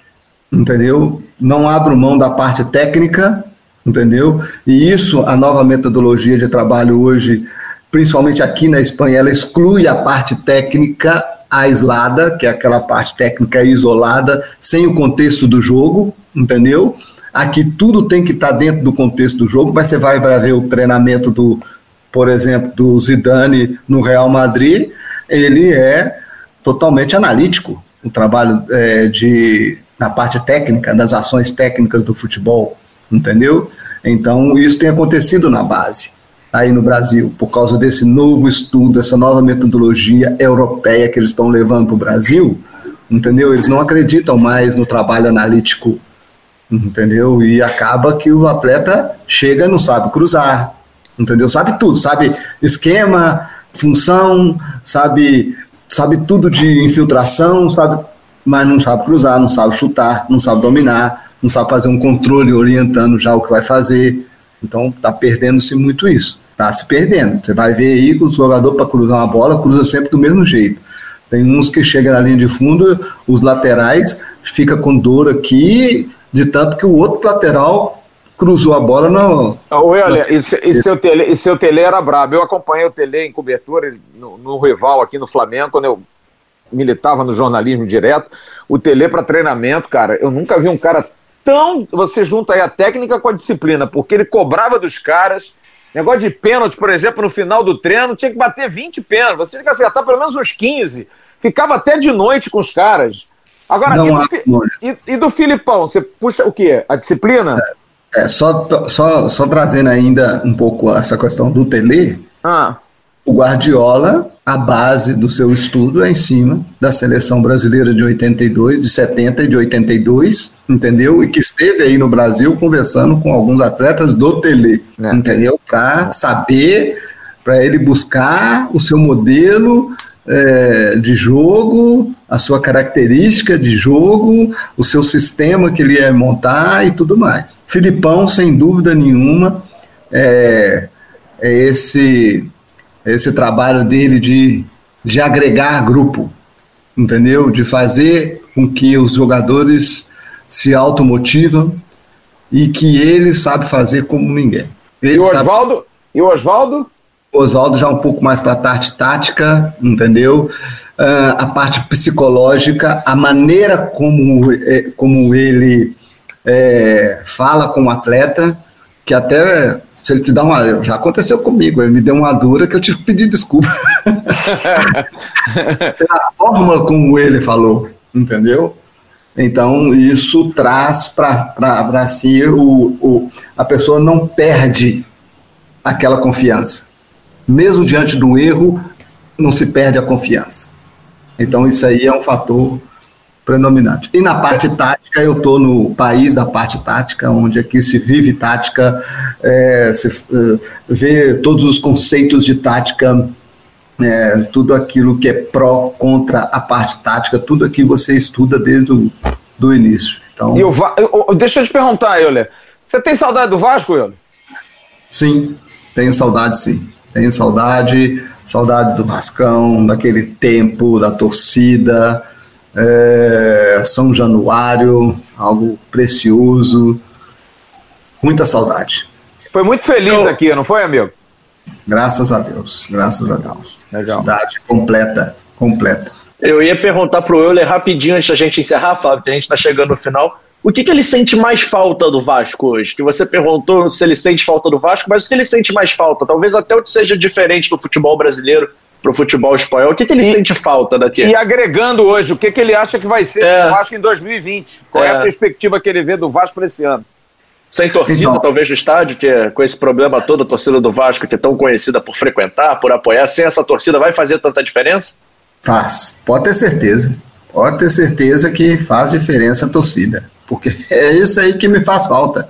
entendeu? Não abro mão da parte técnica, entendeu? E isso, a nova metodologia de trabalho hoje, principalmente aqui na Espanha, ela exclui a parte técnica aislada, que é aquela parte técnica isolada, sem o contexto do jogo, entendeu? Aqui tudo tem que estar tá dentro do contexto do jogo, mas você vai, ver o treinamento do, por exemplo, do Zidane no Real Madrid, ele é totalmente analítico, o trabalho é, de na parte técnica, das ações técnicas do futebol, entendeu? Então, isso tem acontecido na base, aí no Brasil, por causa desse novo estudo, essa nova metodologia europeia que eles estão levando para o Brasil, entendeu? Eles não acreditam mais no trabalho analítico entendeu? E acaba que o atleta chega e não sabe cruzar, entendeu? Sabe tudo, sabe esquema, função, sabe, sabe tudo de infiltração, sabe, mas não sabe cruzar, não sabe chutar, não sabe dominar, não sabe fazer um controle orientando já o que vai fazer. Então tá perdendo-se muito isso. Tá se perdendo. Você vai ver aí que o jogador para cruzar uma bola cruza sempre do mesmo jeito. Tem uns que chegam na linha de fundo, os laterais fica com dor aqui, de tanto que o outro lateral cruzou a bola no. Olha, e, e, seu tele, e seu Tele era brabo. Eu acompanhei o Tele em cobertura no, no rival aqui no Flamengo, quando eu militava no jornalismo direto. O Tele para treinamento, cara, eu nunca vi um cara tão. Você junta aí a técnica com a disciplina, porque ele cobrava dos caras. Negócio de pênalti, por exemplo, no final do treino, tinha que bater 20 pênaltis. Você tinha que acertar pelo menos uns 15. Ficava até de noite com os caras. Agora, e do, e, e do, Filipão, você puxa o quê? A disciplina? É, é, só, só, só trazendo ainda um pouco essa questão do Tele. Ah. O Guardiola, a base do seu estudo é em cima da seleção brasileira de 82, de 70 e de 82, entendeu? E que esteve aí no Brasil conversando com alguns atletas do Tele, é. entendeu? Para saber, para ele buscar o seu modelo é, de jogo, a sua característica de jogo, o seu sistema que ele ia montar e tudo mais. Filipão, sem dúvida nenhuma, é, é esse, esse trabalho dele de, de agregar grupo, entendeu? De fazer com que os jogadores se automotivam e que ele sabe fazer como ninguém. Ele e o Oswaldo? Sabe... E o Oswaldo? Oswaldo já um pouco mais para a parte tática, entendeu? Uh, a parte psicológica, a maneira como, é, como ele é, fala com o atleta, que até se ele te dá uma. Já aconteceu comigo, ele me deu uma dura que eu tive que pedir desculpa. Pela forma como ele falou, entendeu? Então, isso traz para si o, o, a pessoa não perde aquela confiança. Mesmo diante do erro, não se perde a confiança. Então, isso aí é um fator predominante. E na parte tática, eu estou no país da parte tática, onde aqui se vive tática, é, se uh, vê todos os conceitos de tática, é, tudo aquilo que é pró, contra a parte tática, tudo aqui você estuda desde o do início. Então, e o Va... Deixa eu te perguntar, Euler, você tem saudade do Vasco, Euler? Sim, tenho saudade sim. Tenho saudade, saudade do Vascão, daquele tempo, da torcida, é, São Januário, algo precioso, muita saudade. Foi muito feliz então, aqui, não foi, amigo? Graças a Deus, graças a Deus. Legal. Cidade completa, completa. Eu ia perguntar pro Euler rapidinho antes da gente encerrar, Fábio, que a gente está chegando no final. O que, que ele sente mais falta do Vasco hoje? Que você perguntou se ele sente falta do Vasco, mas se ele sente mais falta, talvez até o que seja diferente do futebol brasileiro para o futebol espanhol. O que, que ele e, sente falta daqui? E agregando hoje, o que, que ele acha que vai ser é. o Vasco em 2020? Qual é. é a perspectiva que ele vê do Vasco para esse ano? Sem torcida, então, talvez, no estádio, que é, com esse problema todo, a torcida do Vasco, que é tão conhecida por frequentar, por apoiar, sem essa torcida, vai fazer tanta diferença? Faz, pode ter certeza. Pode ter certeza que faz diferença a torcida. Porque é isso aí que me faz falta.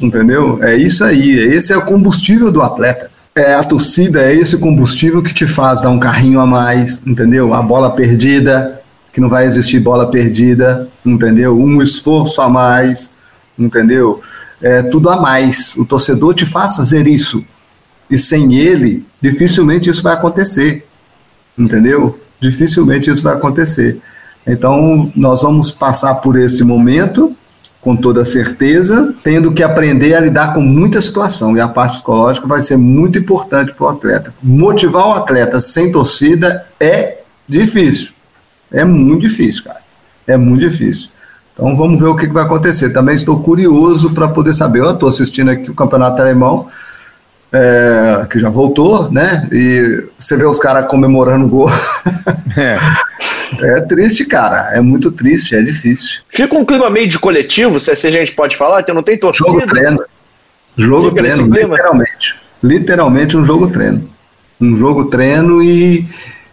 Entendeu? É isso aí. Esse é o combustível do atleta. É a torcida, é esse combustível que te faz dar um carrinho a mais, entendeu? A bola perdida, que não vai existir bola perdida, entendeu? Um esforço a mais, entendeu? É tudo a mais. O torcedor te faz fazer isso. E sem ele, dificilmente isso vai acontecer. Entendeu? Dificilmente isso vai acontecer. Então, nós vamos passar por esse momento com toda certeza, tendo que aprender a lidar com muita situação. E a parte psicológica vai ser muito importante para o atleta. Motivar o atleta sem torcida é difícil. É muito difícil, cara. É muito difícil. Então vamos ver o que, que vai acontecer. Também estou curioso para poder saber. Eu estou assistindo aqui o campeonato alemão, é, que já voltou, né? E você vê os caras comemorando o gol. É. É triste, cara. É muito triste, é difícil. Fica um clima meio de coletivo, se assim a gente pode falar, que não tem torcida. Jogo treino. Jogo Fica treino, literalmente. Literalmente um jogo treino. Um jogo treino e,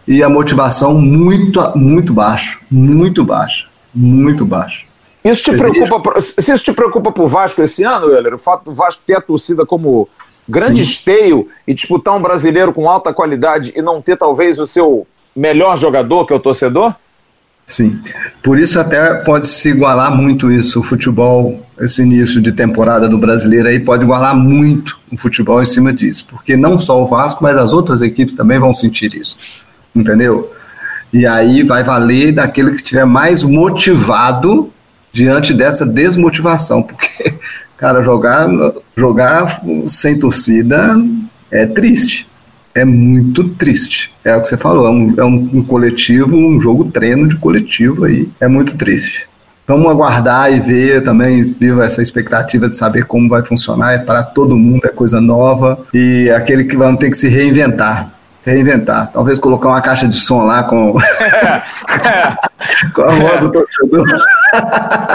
e a motivação muito, muito baixa. Muito baixa. Muito baixa. Isso te Você preocupa, se isso te preocupa pro Vasco esse ano, Euler? O fato do Vasco ter a torcida como grande Sim. esteio e disputar um brasileiro com alta qualidade e não ter talvez o seu melhor jogador que o torcedor? Sim, por isso até pode se igualar muito isso, o futebol, esse início de temporada do brasileiro aí pode igualar muito o futebol em cima disso, porque não só o Vasco, mas as outras equipes também vão sentir isso, entendeu? E aí vai valer daquele que estiver mais motivado diante dessa desmotivação, porque, cara, jogar, jogar sem torcida é triste é muito triste. É o que você falou, é um, é um, um coletivo, um jogo treino de coletivo aí. É muito triste. Vamos aguardar e ver também, viva essa expectativa de saber como vai funcionar. É para todo mundo, é coisa nova. E é aquele que vamos ter que se reinventar. Reinventar. Talvez colocar uma caixa de som lá com. com a voz do torcedor.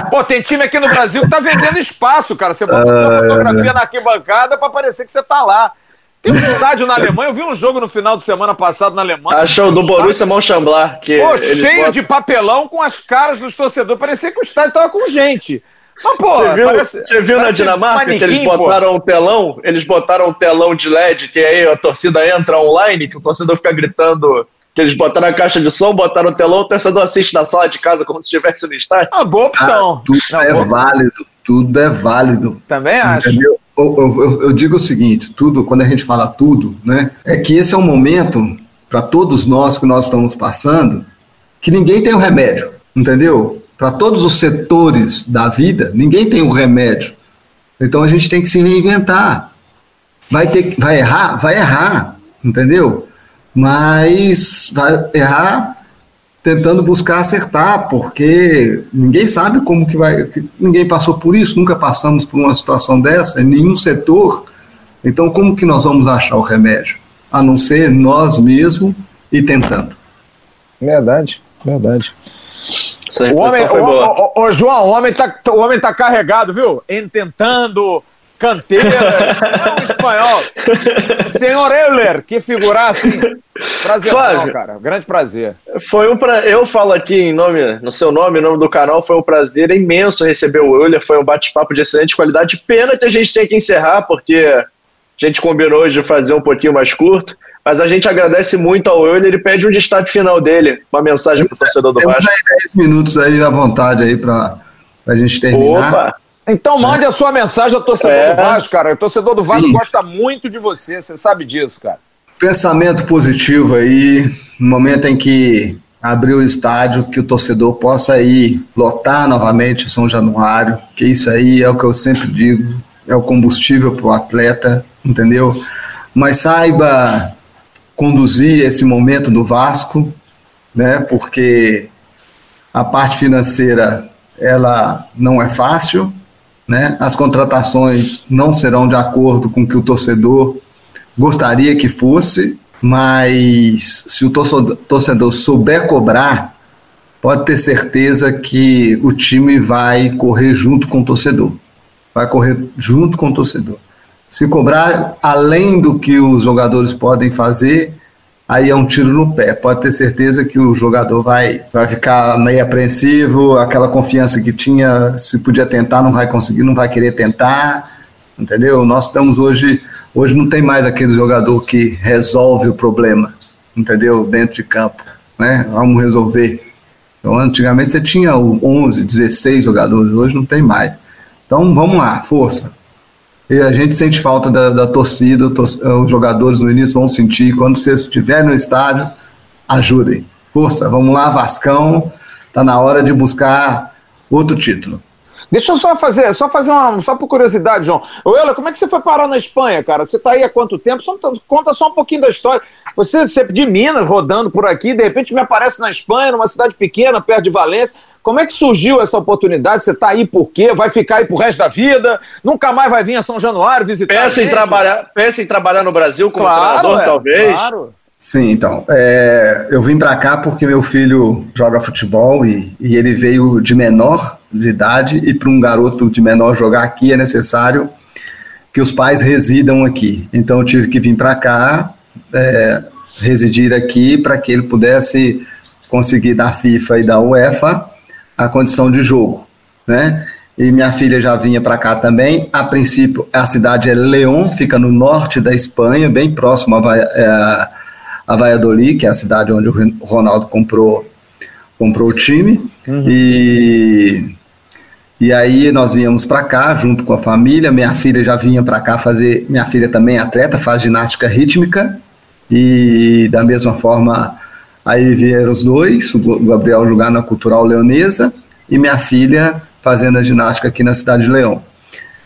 Pô, tem time aqui no Brasil que tá vendendo espaço, cara. Você bota uma fotografia na arquibancada para parecer que você tá lá. Tem um estádio na Alemanha, eu vi um jogo no final de semana passado na Alemanha. Achou do Borussia Mönchengladbach. Que pô, cheio botam... de papelão com as caras dos torcedores. Parecia que o estádio tava com gente. Mas, pô, você viu, parece, você viu na Dinamarca que eles botaram pô. um telão? Eles botaram um telão de LED, que aí a torcida entra online, que o torcedor fica gritando que eles botaram a caixa de som, botaram o telão, o torcedor assiste na sala de casa como se estivesse no estádio. Ah, boa opção. Ah, tudo Não, é boa válido, tudo é válido. Também acho. Entendeu? Eu, eu, eu, digo o seguinte, tudo, quando a gente fala tudo, né, é que esse é um momento para todos nós que nós estamos passando, que ninguém tem o um remédio, entendeu? para todos os setores da vida, ninguém tem o um remédio. Então a gente tem que se reinventar. Vai ter, vai errar, vai errar, entendeu? Mas vai errar tentando buscar acertar, porque ninguém sabe como que vai, ninguém passou por isso, nunca passamos por uma situação dessa, em nenhum setor. Então como que nós vamos achar o remédio? A não ser nós mesmos e tentando. Verdade, verdade. O homem, o, o, o, João, o homem, tá, o homem tá carregado, viu? Ententando, canteira, é um espanhol. Senhor Euler, que figurar assim. Prazer, Flávio, cara. Grande prazer. Foi um pra... Eu falo aqui em nome, no seu nome, em nome do canal, foi um prazer imenso receber o Euler. Foi um bate-papo de excelente qualidade. Pena que a gente tem que encerrar, porque a gente combinou hoje de fazer um pouquinho mais curto. Mas a gente agradece muito ao Euler e pede um destaque final dele, uma mensagem para o torcedor do Vasco. Temos aí 10 minutos aí à vontade aí para a gente terminar. Opa! Então mande é. a sua mensagem ao torcedor é. do Vasco, cara. O torcedor do Vasco Sim. gosta muito de você, você sabe disso, cara. Pensamento positivo aí, no momento em que abrir o estádio, que o torcedor possa ir lotar novamente São Januário, que isso aí é o que eu sempre digo, é o combustível para o atleta, entendeu? Mas saiba conduzir esse momento do Vasco, né? Porque a parte financeira ela não é fácil, né? As contratações não serão de acordo com o que o torcedor gostaria que fosse, mas se o torcedor souber cobrar, pode ter certeza que o time vai correr junto com o torcedor. Vai correr junto com o torcedor. Se cobrar além do que os jogadores podem fazer, aí é um tiro no pé. Pode ter certeza que o jogador vai, vai ficar meio apreensivo, aquela confiança que tinha, se podia tentar, não vai conseguir, não vai querer tentar, entendeu? Nós estamos hoje, hoje não tem mais aquele jogador que resolve o problema, entendeu? Dentro de campo, né? Vamos resolver. Então, antigamente você tinha 11, 16 jogadores, hoje não tem mais. Então, vamos lá, força. E a gente sente falta da, da torcida, os jogadores no início vão sentir. Quando você estiver no estádio, ajudem. Força, vamos lá, Vascão. Tá na hora de buscar outro título. Deixa eu só fazer, só fazer uma, só por curiosidade, João. Ela, como é que você foi parar na Espanha, cara? Você tá aí há quanto tempo? Só, conta só um pouquinho da história. Você, você de Minas, rodando por aqui, de repente me aparece na Espanha, numa cidade pequena, perto de Valência. Como é que surgiu essa oportunidade? Você está aí por quê? Vai ficar aí pro resto da vida? Nunca mais vai vir a São Januário visitar? Pensa em trabalhar, pensa em trabalhar no Brasil como claro, treinador, é, talvez. Claro. Sim, então. É, eu vim para cá porque meu filho joga futebol e, e ele veio de menor de idade e para um garoto de menor jogar aqui é necessário que os pais residam aqui. Então eu tive que vir para cá, é, residir aqui para que ele pudesse conseguir da FIFA e da UEFA a condição de jogo, né? E minha filha já vinha para cá também. A princípio, a cidade é León, fica no norte da Espanha, bem próximo a, é, a Valladolid, que é a cidade onde o Ronaldo comprou, comprou o time. Uhum. E, e aí nós viemos para cá junto com a família. Minha filha já vinha para cá fazer. Minha filha também é atleta, faz ginástica rítmica. E da mesma forma Aí vieram os dois, o Gabriel jogar na Cultural Leonesa e minha filha fazendo a ginástica aqui na cidade de Leão.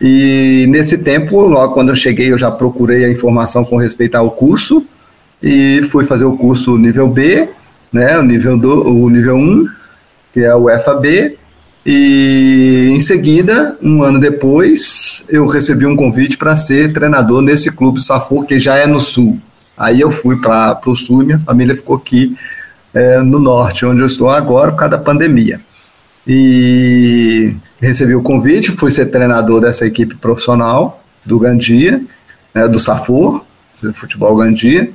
E nesse tempo, logo quando eu cheguei, eu já procurei a informação com respeito ao curso e fui fazer o curso nível B, né, o nível do, o nível 1, que é o FAB, e em seguida, um ano depois, eu recebi um convite para ser treinador nesse clube Safor, que já é no sul. Aí eu fui para o sul e minha família ficou aqui é, no norte, onde eu estou agora, por causa da pandemia. E recebi o convite, fui ser treinador dessa equipe profissional do Gandia, né, do Safor, do futebol Gandia,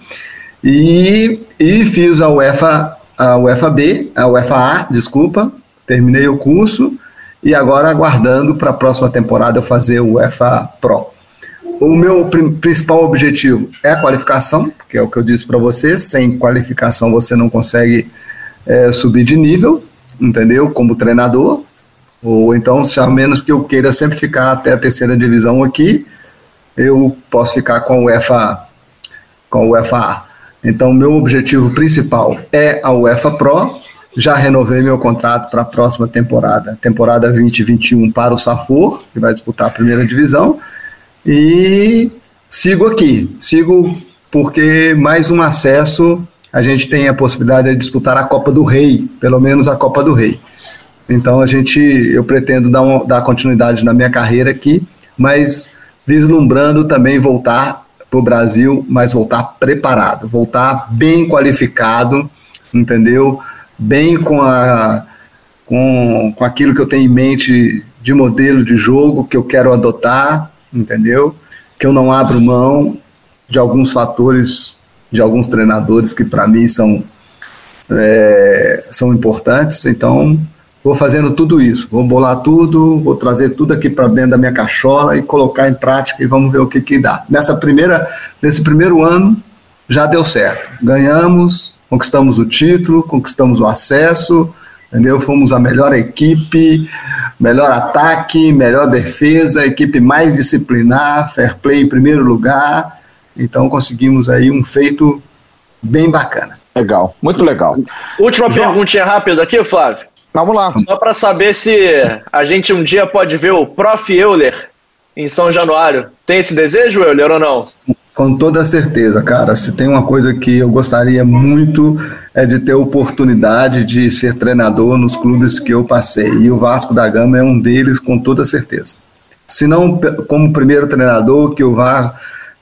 e, e fiz a UEFA, a UFAB, a UFA, desculpa, terminei o curso e agora aguardando para a próxima temporada eu fazer o UEFA Pro. O meu principal objetivo é a qualificação, que é o que eu disse para você. Sem qualificação você não consegue é, subir de nível, entendeu? Como treinador. Ou então, se a menos que eu queira sempre ficar até a terceira divisão aqui, eu posso ficar com o UEFA, com o UEFA. Então, meu objetivo principal é a UEFA Pro já renovei meu contrato para a próxima temporada, temporada 2021 para o Safor, que vai disputar a primeira divisão, e sigo aqui, sigo porque mais um acesso a gente tem a possibilidade de disputar a Copa do Rei, pelo menos a Copa do Rei. Então a gente, eu pretendo dar, dar continuidade na minha carreira aqui, mas vislumbrando também voltar para o Brasil, mas voltar preparado, voltar bem qualificado, entendeu? Bem com, a, com, com aquilo que eu tenho em mente de modelo de jogo que eu quero adotar, entendeu? Que eu não abro mão de alguns fatores de alguns treinadores que para mim são, é, são importantes. Então, vou fazendo tudo isso, vou bolar tudo, vou trazer tudo aqui para dentro da minha cachola e colocar em prática e vamos ver o que, que dá. Nessa primeira, nesse primeiro ano já deu certo. Ganhamos, conquistamos o título, conquistamos o acesso, entendeu? Fomos a melhor equipe, melhor ataque, melhor defesa, equipe mais disciplinar, fair play em primeiro lugar. Então conseguimos aí um feito bem bacana. Legal, muito legal. Última João. perguntinha rápida aqui, Flávio. Vamos lá. Só para saber se a gente um dia pode ver o Prof. Euler em São Januário. Tem esse desejo, Euler, ou não? Com toda certeza, cara. Se tem uma coisa que eu gostaria muito é de ter oportunidade de ser treinador nos clubes que eu passei. E o Vasco da Gama é um deles, com toda certeza. Se não como primeiro treinador, que eu vá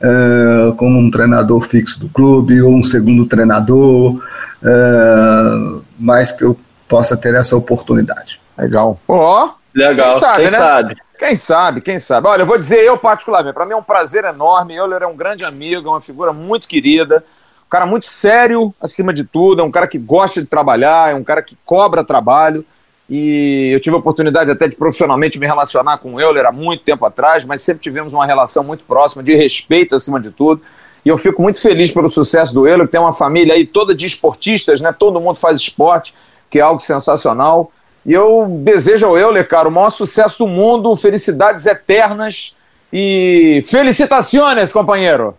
uh, como um treinador fixo do clube ou um segundo treinador, uh, mas que eu possa ter essa oportunidade. Legal. Ó, oh, legal. Quem sabe, quem né? sabe? Quem sabe, quem sabe. Olha, eu vou dizer eu particularmente, para mim é um prazer enorme. Euler é um grande amigo, é uma figura muito querida, um cara muito sério acima de tudo, é um cara que gosta de trabalhar, é um cara que cobra trabalho. E eu tive a oportunidade até de profissionalmente me relacionar com o Euler há muito tempo atrás, mas sempre tivemos uma relação muito próxima, de respeito acima de tudo. E eu fico muito feliz pelo sucesso do Euler, que tem uma família aí toda de esportistas, né? Todo mundo faz esporte, que é algo sensacional. E eu desejo ao Euler, cara, o maior sucesso do mundo, felicidades eternas e felicitações, companheiro.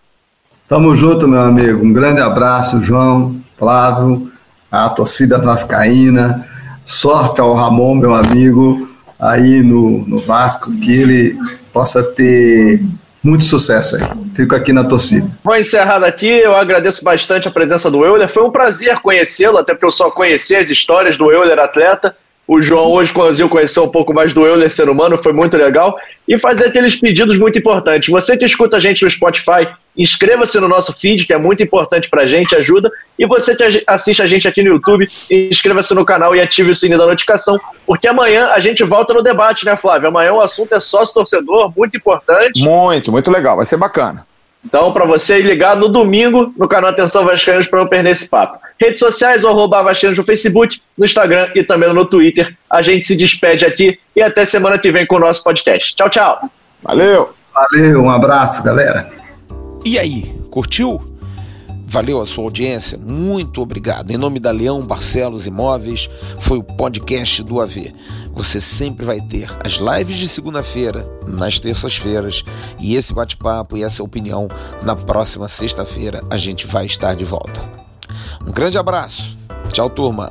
Tamo junto, meu amigo. Um grande abraço, João, Flávio, a torcida vascaína sorte ao Ramon, meu amigo, aí no, no Vasco, que ele possa ter muito sucesso aí. Fico aqui na torcida. Vou encerrar daqui. Eu agradeço bastante a presença do Euler. Foi um prazer conhecê-lo, até porque eu só conheci as histórias do Euler atleta. O João hoje conseguiu conhecer um pouco mais do Euler ser humano, foi muito legal. E fazer aqueles pedidos muito importantes. Você que escuta a gente no Spotify, inscreva-se no nosso feed, que é muito importante pra gente, ajuda. E você que assiste a gente aqui no YouTube, inscreva-se no canal e ative o sininho da notificação, porque amanhã a gente volta no debate, né, Flávio? Amanhã o assunto é sócio-torcedor, muito importante. Muito, muito legal, vai ser bacana. Então, para você ligar no domingo no canal Atenção Vascaínos para não perder esse papo. Redes sociais, arroba Vascaínos no Facebook, no Instagram e também no Twitter. A gente se despede aqui e até semana que vem com o nosso podcast. Tchau, tchau. Valeu. Valeu, um abraço, galera. E aí, curtiu? Valeu a sua audiência, muito obrigado. Em nome da Leão Barcelos Imóveis, foi o podcast do AV. Você sempre vai ter as lives de segunda-feira, nas terças-feiras, e esse bate-papo e essa opinião na próxima sexta-feira a gente vai estar de volta. Um grande abraço. Tchau, turma.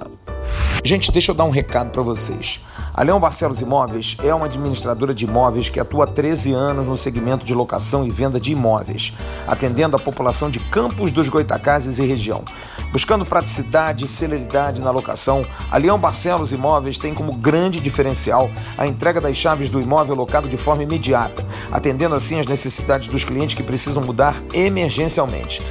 Gente, deixa eu dar um recado para vocês. A Leão Barcelos Imóveis é uma administradora de imóveis que atua há 13 anos no segmento de locação e venda de imóveis, atendendo a população de Campos dos Goitacazes e região. Buscando praticidade e celeridade na locação, a Leão Barcelos Imóveis tem como grande diferencial a entrega das chaves do imóvel locado de forma imediata, atendendo assim as necessidades dos clientes que precisam mudar emergencialmente.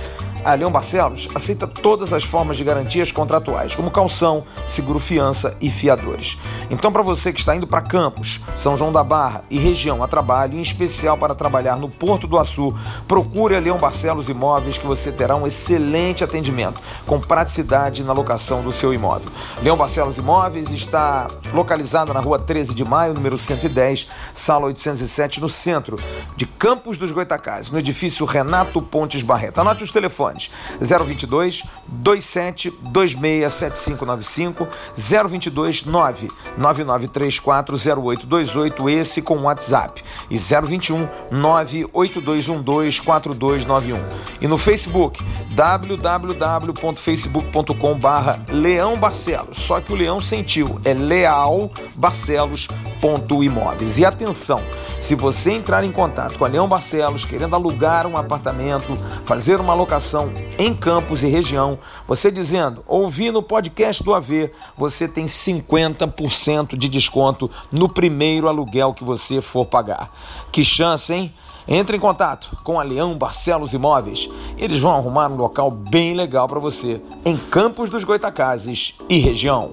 A Leão Barcelos aceita todas as formas de garantias contratuais, como calção, seguro-fiança e fiadores. Então, para você que está indo para Campos, São João da Barra e região a trabalho, em especial para trabalhar no Porto do Açu, procure a Leão Barcelos Imóveis que você terá um excelente atendimento, com praticidade na locação do seu imóvel. Leão Barcelos Imóveis está localizada na rua 13 de maio, número 110, sala 807, no centro de Campos dos Goitacazes, no edifício Renato Pontes Barreto. Anote os telefones telefones. 022 27 26 7595 022 9 9934 0828 esse com WhatsApp. E 021 98212 4291 e no Facebook www.facebook.com barra Leão Barcelos. Só que o Leão sentiu é Leal Barcelos.imóveis e atenção se você entrar em contato com a Leão Barcelos querendo alugar um apartamento fazer uma locação em Campos e região você dizendo ouvi no podcast do AV você tem 50% de desconto no primeiro aluguel que você for pagar. Que chance, hein? Entre em contato com a Leão Barcelos Imóveis. Eles vão arrumar um local bem legal para você em Campos dos Goitacazes e região.